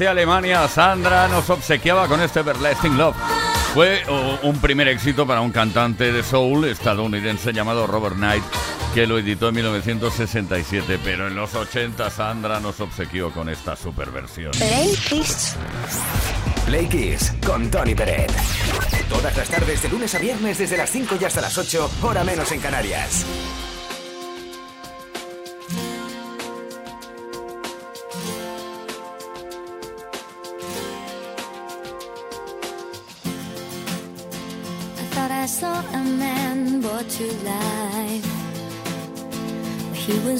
Desde Alemania, Sandra nos obsequiaba con este Everlasting Love. Fue un primer éxito para un cantante de soul estadounidense llamado Robert Knight, que lo editó en 1967, pero en los 80 Sandra nos obsequió con esta superversión. Play Kiss. Play Kiss con Tony Peret. Todas las tardes de lunes a viernes desde las 5 y hasta las 8, hora menos en Canarias.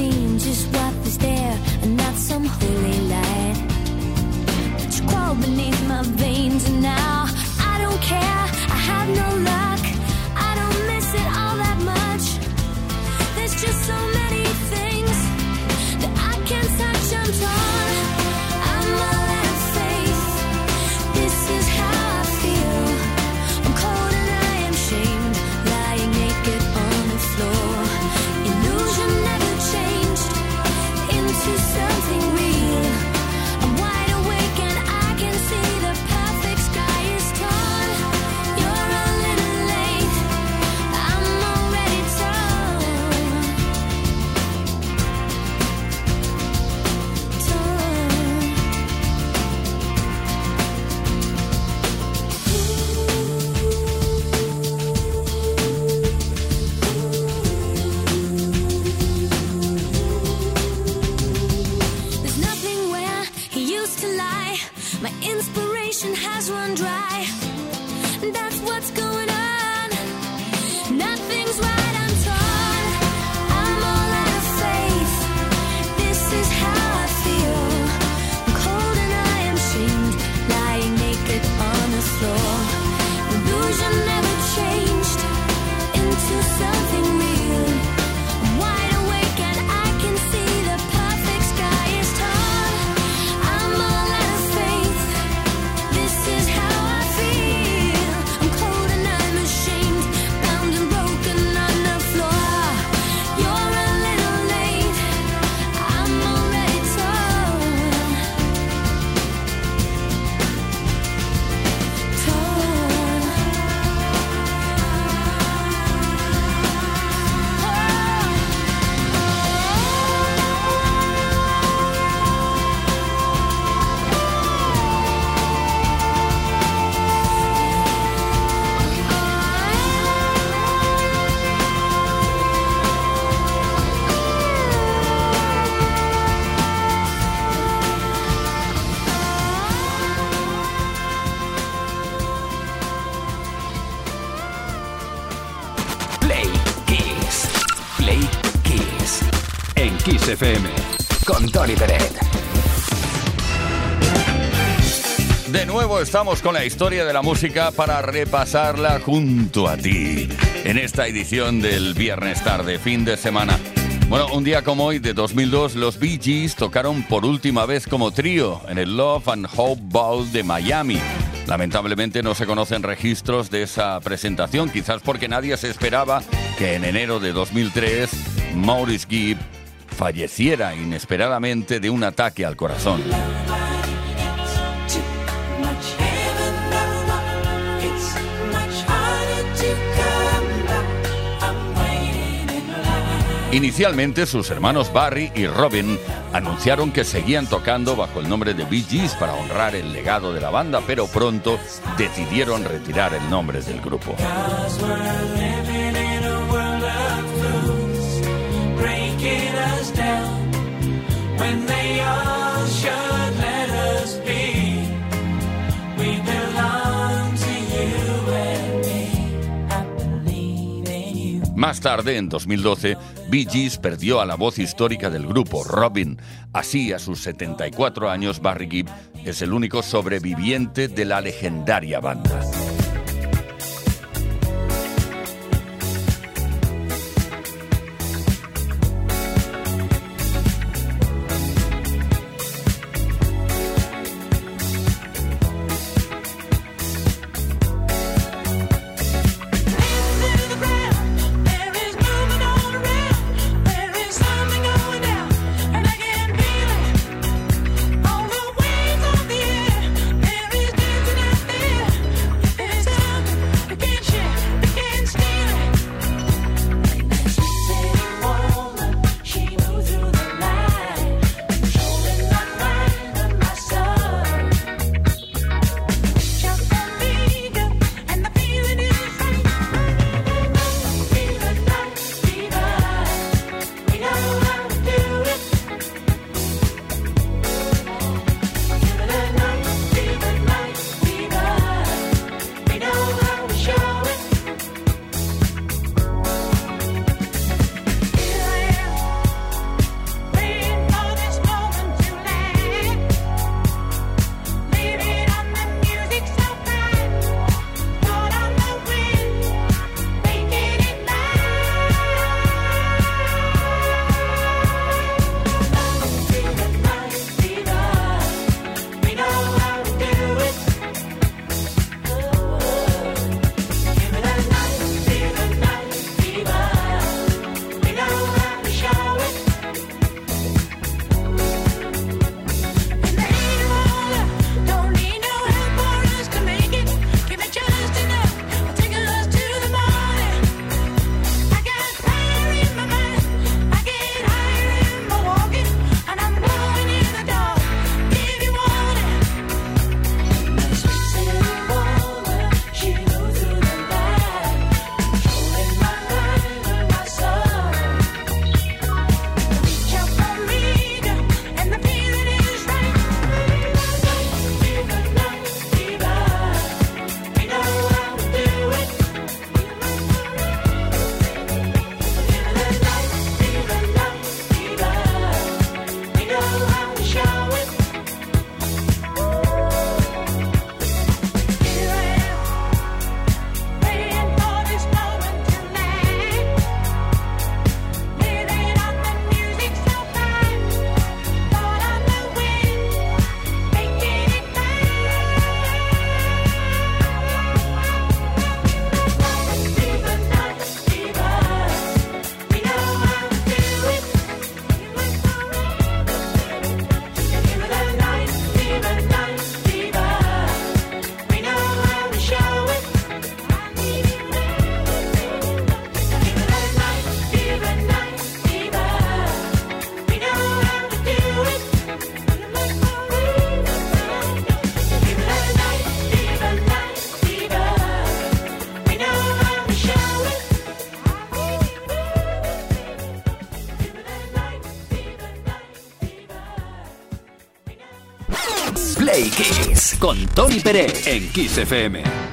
seen just what is there and not some holy light. But you crawl beneath Estamos con la historia de la música para repasarla junto a ti en esta edición del viernes tarde, fin de semana. Bueno, un día como hoy de 2002, los Bee Gees tocaron por última vez como trío en el Love and Hope Bowl de Miami. Lamentablemente no se conocen registros de esa presentación, quizás porque nadie se esperaba que en enero de 2003 Maurice Gibb falleciera inesperadamente de un ataque al corazón. Inicialmente sus hermanos Barry y Robin anunciaron que seguían tocando bajo el nombre de Bee Gees para honrar el legado de la banda, pero pronto decidieron retirar el nombre del grupo. Más tarde, en 2012, Bee Gees perdió a la voz histórica del grupo, Robin. Así, a sus 74 años, Barry Gibb es el único sobreviviente de la legendaria banda. Tony Pérez en Kiss.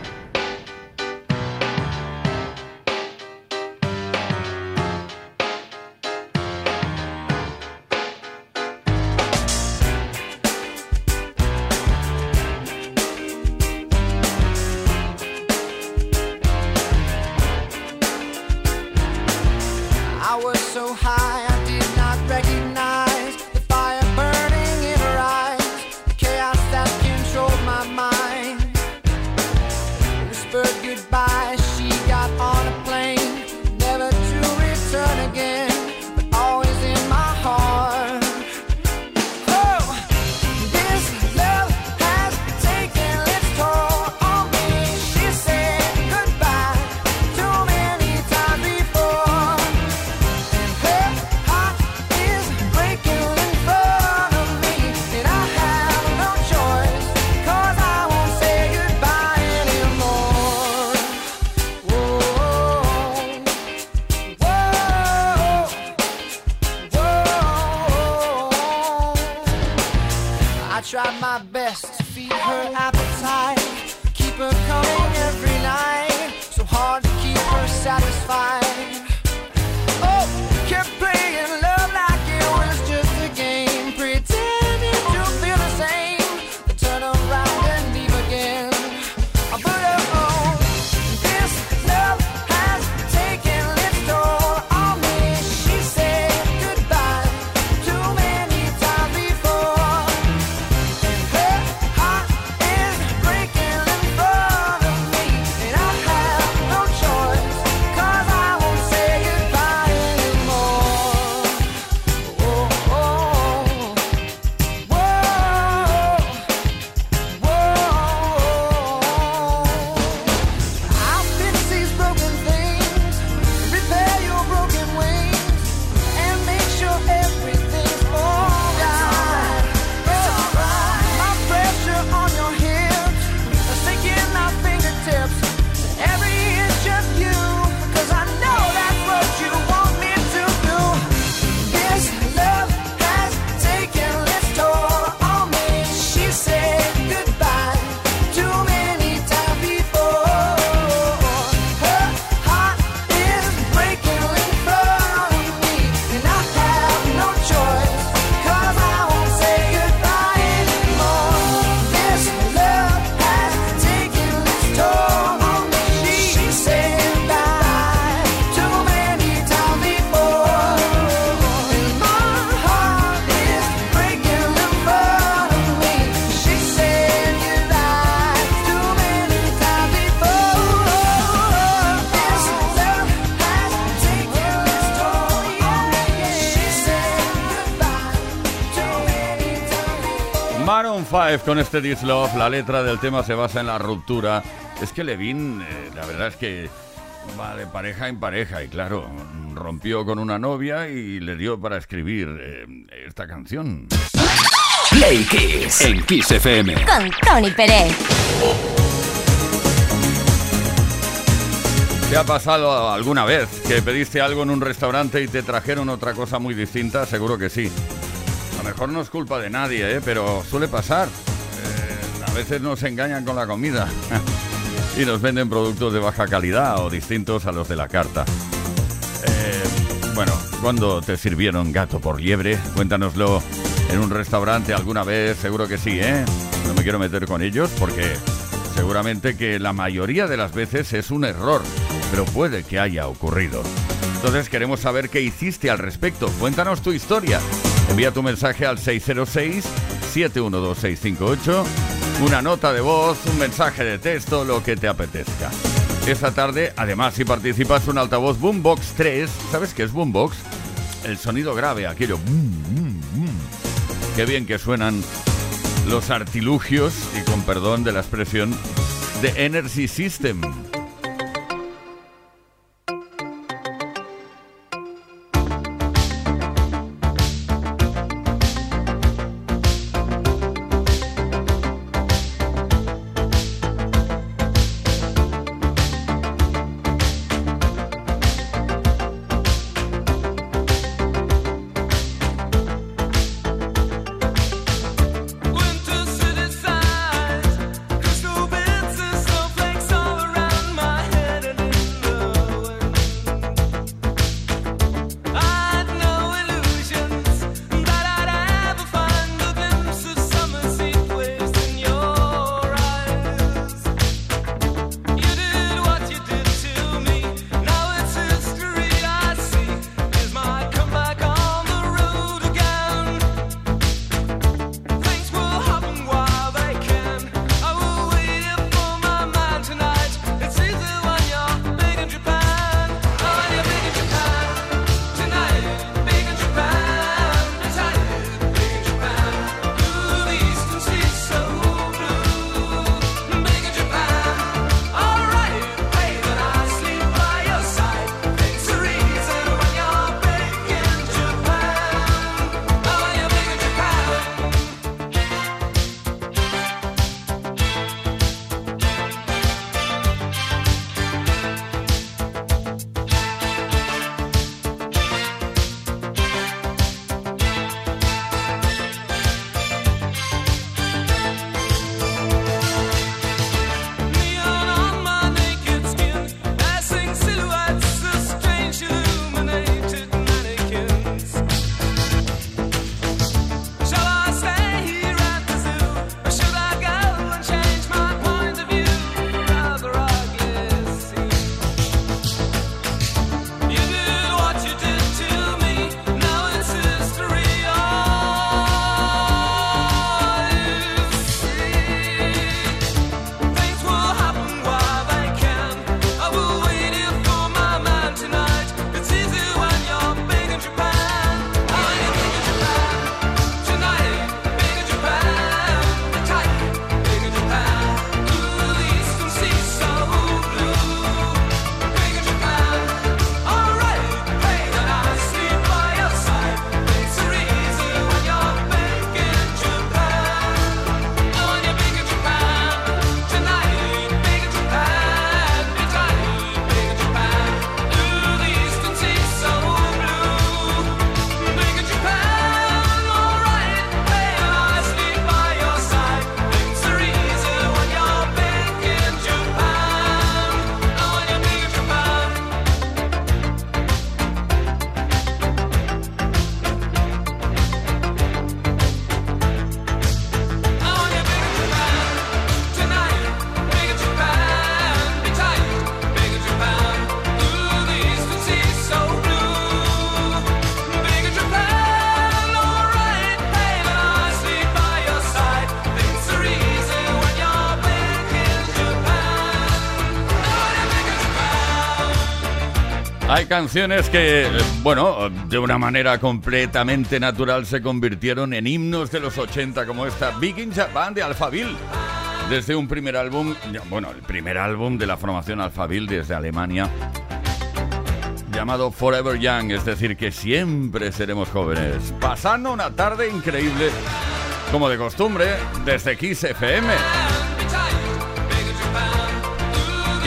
Feed her appetite, keep her coming every night. So hard to keep her satisfied. Maroon 5 con este This Love, la letra del tema se basa en la ruptura. Es que Levin, eh, la verdad es que va de pareja en pareja y claro, rompió con una novia y le dio para escribir eh, esta canción. Play Kiss en Kiss FM. Con Tony Pérez. ¿Te ha pasado alguna vez que pediste algo en un restaurante y te trajeron otra cosa muy distinta? Seguro que sí. Mejor no es culpa de nadie, ¿eh? pero suele pasar. Eh, a veces nos engañan con la comida y nos venden productos de baja calidad o distintos a los de la carta. Eh, bueno, ¿cuándo te sirvieron gato por liebre? Cuéntanoslo en un restaurante alguna vez, seguro que sí, ¿eh? No me quiero meter con ellos porque seguramente que la mayoría de las veces es un error, pero puede que haya ocurrido. Entonces queremos saber qué hiciste al respecto. Cuéntanos tu historia. Envía tu mensaje al 606-712-658, una nota de voz, un mensaje de texto, lo que te apetezca. Esta tarde, además, si participas un altavoz Boombox 3, ¿sabes qué es Boombox? El sonido grave, aquello... Qué bien que suenan los artilugios, y con perdón de la expresión, de Energy System. Canciones que, eh, bueno, de una manera completamente natural se convirtieron en himnos de los 80, como esta Big in Japan de Alphaville. Desde un primer álbum, bueno, el primer álbum de la formación Alphaville desde Alemania, llamado Forever Young, es decir, que siempre seremos jóvenes. Pasando una tarde increíble, como de costumbre, desde Kiss FM.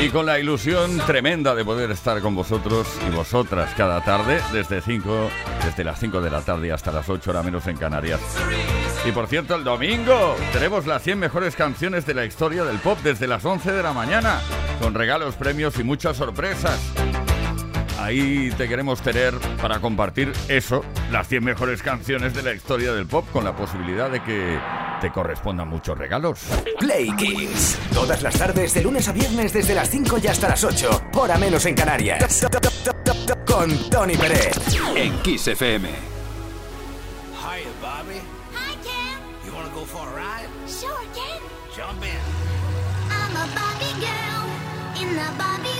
Y con la ilusión tremenda de poder estar con vosotros y vosotras cada tarde, desde, cinco, desde las 5 de la tarde hasta las 8 horas menos en Canarias. Y por cierto, el domingo tenemos las 100 mejores canciones de la historia del pop desde las 11 de la mañana, con regalos, premios y muchas sorpresas. Ahí te queremos tener para compartir eso, las 100 mejores canciones de la historia del pop, con la posibilidad de que te correspondan muchos regalos. Play Kiss. Todas las tardes, de lunes a viernes, desde las 5 y hasta las 8. Hora menos en Canarias. Con Tony Pérez. En Kiss FM. Hiya, Bobby. Hi, Ken. You wanna go for a ride? Sure, Ken. Jump in. I'm a Barbie girl in the Barbie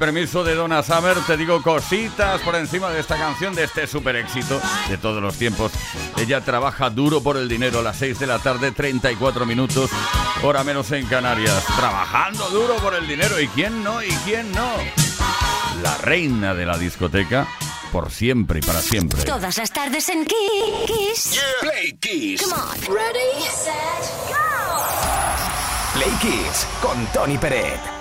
Permiso de Donna Summer, te digo cositas por encima de esta canción, de este super éxito de todos los tiempos. Ella trabaja duro por el dinero a las 6 de la tarde, 34 minutos, hora menos en Canarias. Trabajando duro por el dinero. ¿Y quién no? ¿Y quién no? La reina de la discoteca, por siempre y para siempre. Todas las tardes en Kiss. Play Kiss. Come on. Ready, set, go. Play Kiss con Tony Peret.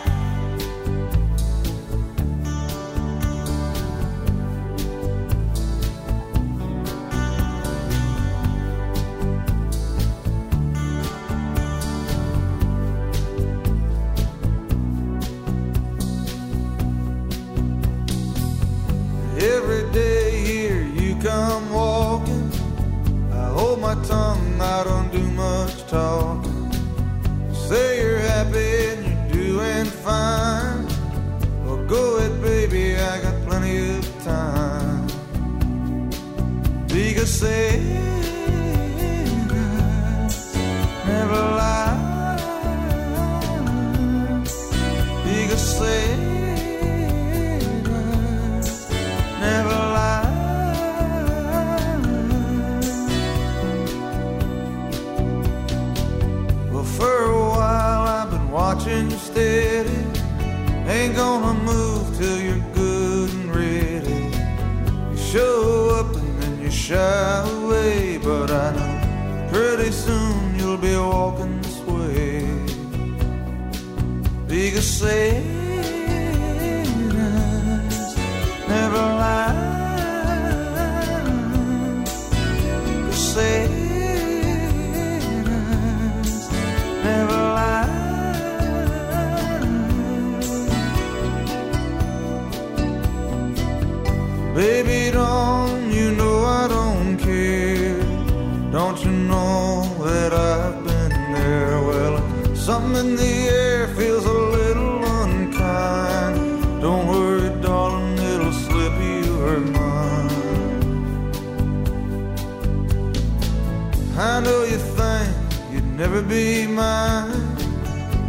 Never be mine.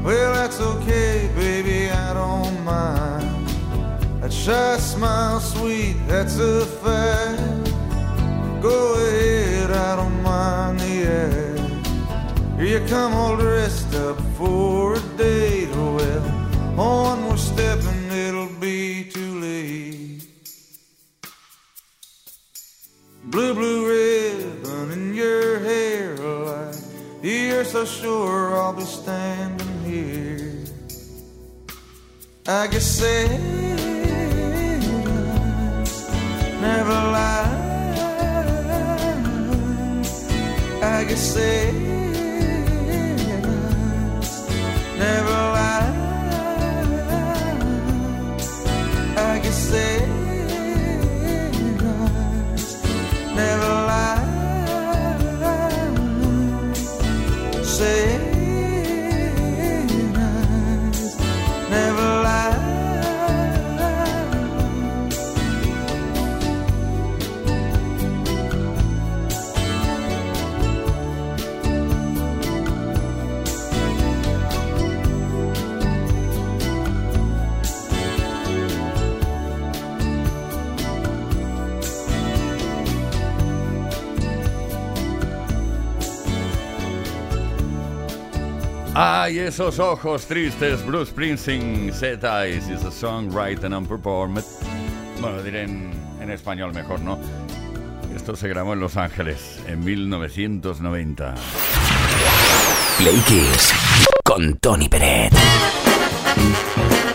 Well, that's okay, baby, I don't mind. That shy smile, sweet, that's a fact. Go ahead, I don't mind the act. Here you come all dressed up for a date. Well, one more step so sure I'll be standing here. I guess sailors never lie. I guess sailors never lie. I guess sailors Ay, esos ojos tristes, Bruce Springsteen, Set Eyes is a song written and performed. Bueno, diré en, en español mejor, ¿no? Esto se grabó en Los Ángeles en 1990. Play Kiss con Tony Peret.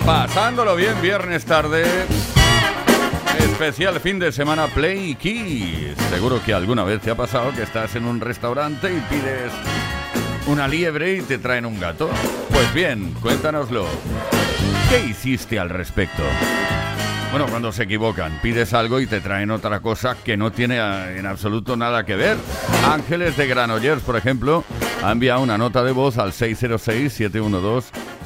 Pasándolo bien viernes tarde. Especial fin de semana Play Kiss. Seguro que alguna vez te ha pasado que estás en un restaurante y pides una liebre y te traen un gato. Pues bien, cuéntanoslo. ¿Qué hiciste al respecto? Bueno, cuando se equivocan, pides algo y te traen otra cosa que no tiene eh, en absoluto nada que ver. Ángeles de Granollers, por ejemplo, ha enviado una nota de voz al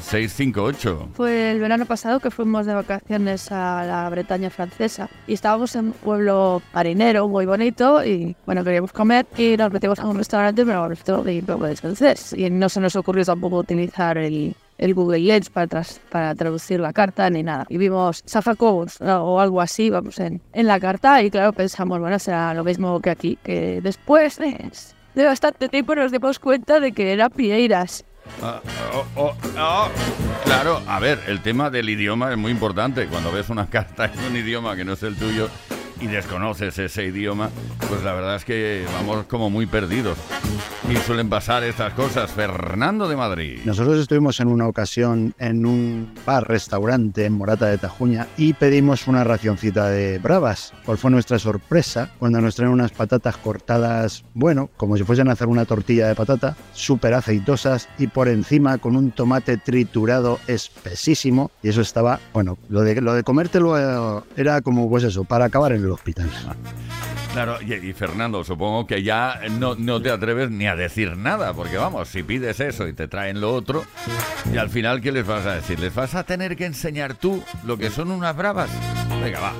606-712-658. Fue el verano pasado que fuimos de vacaciones a la Bretaña francesa y estábamos en un pueblo marinero muy bonito y bueno, queríamos comer y nos metimos a un restaurante, pero el restaurante francés y no se nos ocurrió tampoco utilizar el, el Google Lens para, tras- para traducir la carta ni nada. Y vimos zafacos o algo así, vamos, en, en la carta y claro, pensamos, bueno, será lo mismo que aquí, que después de, de bastante tiempo nos dimos cuenta de que era Pieiras. Ah, oh, oh, oh. Claro, a ver, el tema del idioma es muy importante. Cuando ves una carta en un idioma que no es el tuyo y desconoces ese idioma, pues la verdad es que vamos como muy perdidos. Y suelen pasar estas cosas. Fernando de Madrid. Nosotros estuvimos en una ocasión en un bar, restaurante en Morata de Tajuña y pedimos una racioncita de bravas. ¿Cuál fue nuestra sorpresa cuando nos traen unas patatas cortadas, bueno, como si fuesen a hacer una tortilla de patata, súper aceitosas y por encima con un tomate triturado espesísimo? Y eso estaba, bueno, lo de, lo de comértelo eh, era como, pues eso, para acabar en el hospital. Claro, y, y Fernando, supongo que ya no, no te atreves ni a decir nada, porque vamos, si pides eso y te traen lo otro, y al final, ¿qué les vas a decir? ¿Les vas a tener que enseñar tú lo que son unas bravas? Venga, va.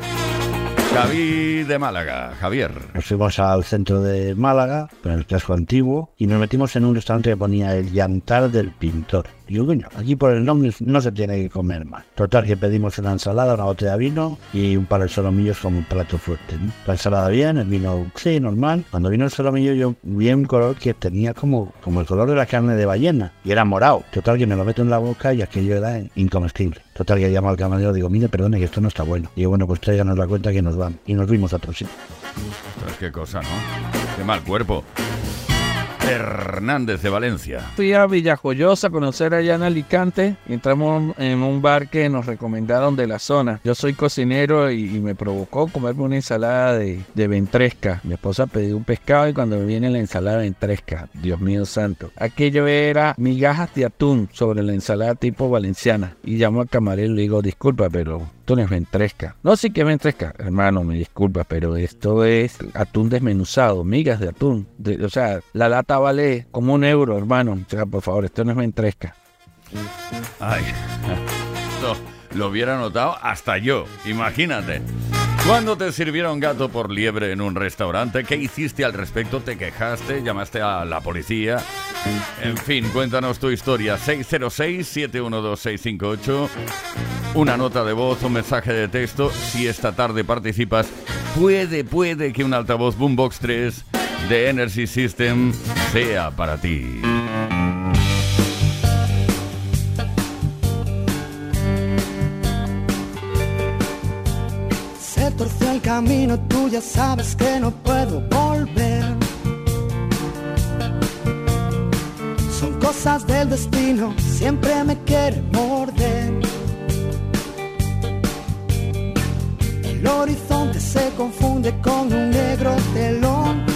Javi de Málaga, Javier. Nos fuimos al centro de Málaga, en el casco antiguo, y nos metimos en un restaurante que ponía el llantar del pintor. Digo, coño, aquí por el nombre no se tiene que comer más. Total, que pedimos una ensalada, una botella de vino y un par de solomillos como un plato fuerte. La ensalada bien, el vino, sí, normal. Cuando vino el solomillo yo vi un color que tenía como, como el color de la carne de ballena, y era morado. Total, que me lo meto en la boca y aquello era incomestible. Total, que llamo al camarero, digo, mire, perdone, que esto no está bueno. Y digo, bueno, pues tráiganos la cuenta que nos van. Y nos vimos a otro sitio. Qué cosa, ¿no? Qué mal cuerpo. Hernández de Valencia. Fui a Villajoyosa a conocer allá en Alicante. Entramos en un bar que nos recomendaron de la zona. Yo soy cocinero y, me provocó comerme una ensalada de, ventresca. Mi esposa pidió un pescado y cuando me viene la ensalada ventresca, Dios mío santo. Aquello era migajas de atún sobre la ensalada tipo valenciana. Y llamo al camarero y le digo, disculpa, pero esto no es ventresca. No, sí que es ventresca. Hermano, me disculpa, pero esto es atún desmenuzado, migas de atún. O sea, la lata vale como un euro, hermano. O sea, por favor, esto no es ventresca. Ay, esto lo hubiera notado hasta yo, imagínate. ¿Cuándo te sirvieron gato por liebre en un restaurante? ¿Qué hiciste al respecto? ¿Te quejaste? ¿Llamaste a la policía? En fin, cuéntanos tu historia. 606-712-658. Una nota de voz, un mensaje de texto. Si esta tarde participas, puede, puede que un altavoz Boombox 3 de Energy System sea para ti. Se torció el camino, tú ya sabes que no puedo volver. Son cosas del destino, siempre me quiere morder. El horizonte se confunde con un negro telón.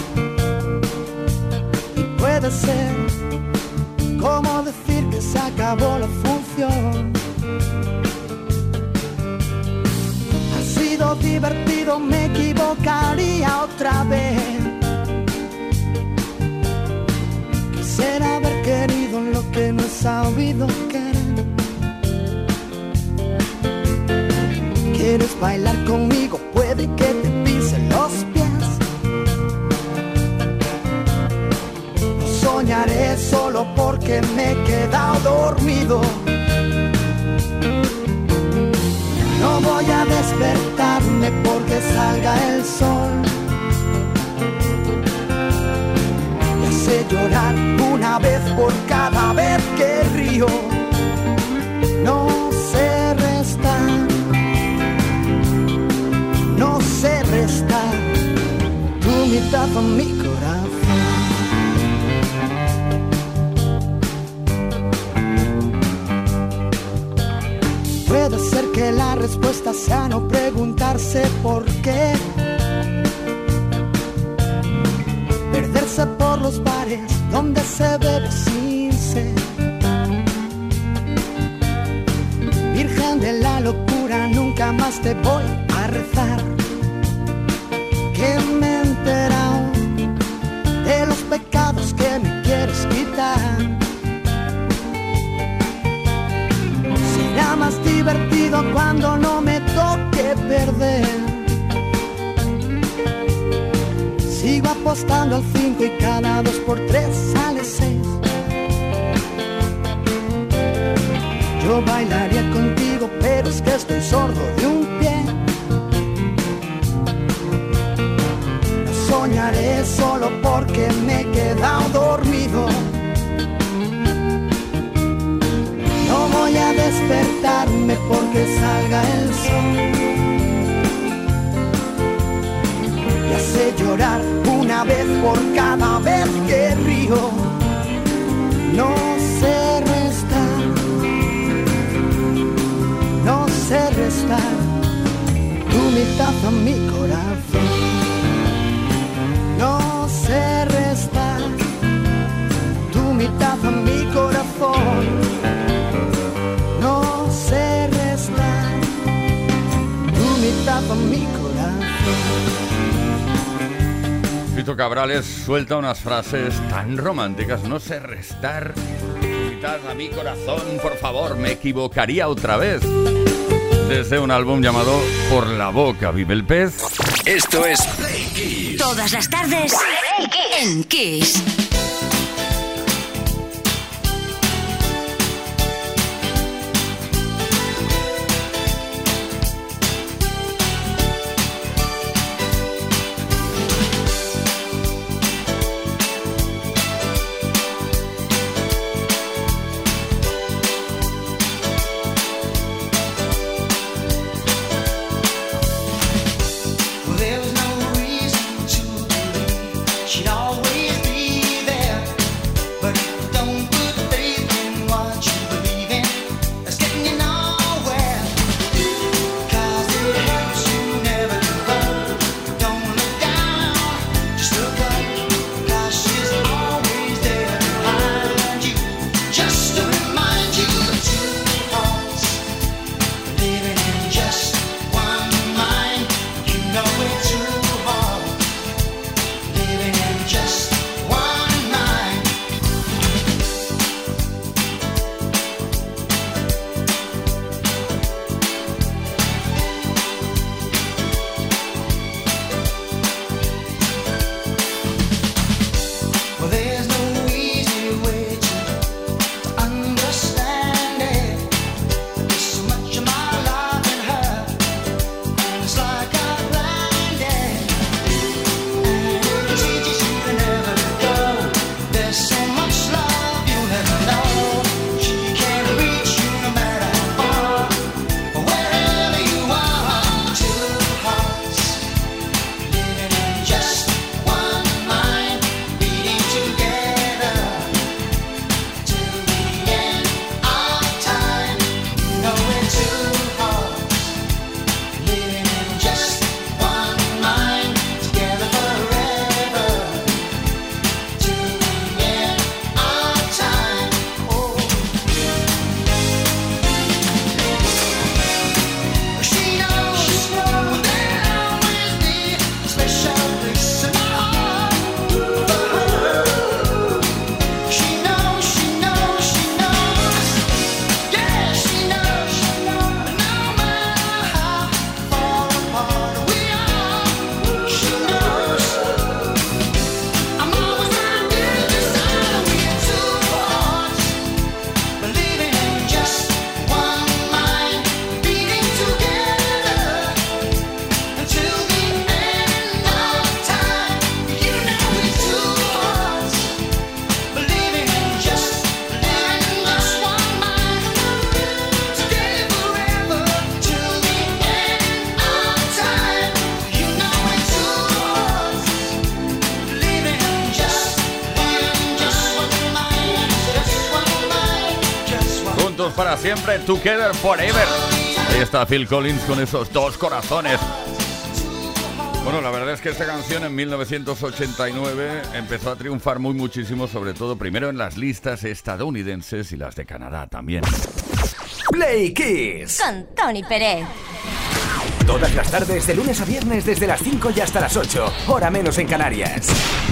Puede como decir que se acabó la función. Ha sido divertido, me equivocaría otra vez. Quisiera haber querido lo que no he sabido querer. ¿Quieres bailar conmigo? Puede que te soñaré solo porque me he quedado dormido. No voy a despertarme porque salga el sol. Me hace llorar una vez por cada vez que río. No sé restar. No sé restar. Tu mitad mi que la respuesta sea no preguntarse por qué. Perderse por los bares donde se bebe sin sed. Virgen de la locura, nunca más te voy a rezar. Que me he de los pecados que me quieres quitar. será más divertido cuando no me toque perder. Sigo apostando al 5 y cada 2 por 3 sale 6. Yo bailaría contigo, pero es que estoy sordo de un pie. Soñaré solo porque me he quedado dormido. voy a despertarme porque salga el sol. Y hace llorar una vez por cada vez que río. No sé restar, no sé restar tu mitad a mi corazón. con mi corazón. Cabrales suelta unas frases tan románticas, no sé restar, quitar a mi corazón, por favor, me equivocaría otra vez. Desde un álbum llamado Por la boca vive el pez. Esto es Play Todas las tardes en Kiss. siempre, Together Forever. Ahí está Phil Collins con esos dos corazones. Bueno, la verdad es que esta canción en 1989 empezó a triunfar muy muchísimo, sobre todo primero en las listas estadounidenses y las de Canadá también. Play Kiss con Tony Pérez. Todas las tardes, de lunes a viernes, desde las 5 y hasta las 8, hora menos en Canarias.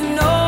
no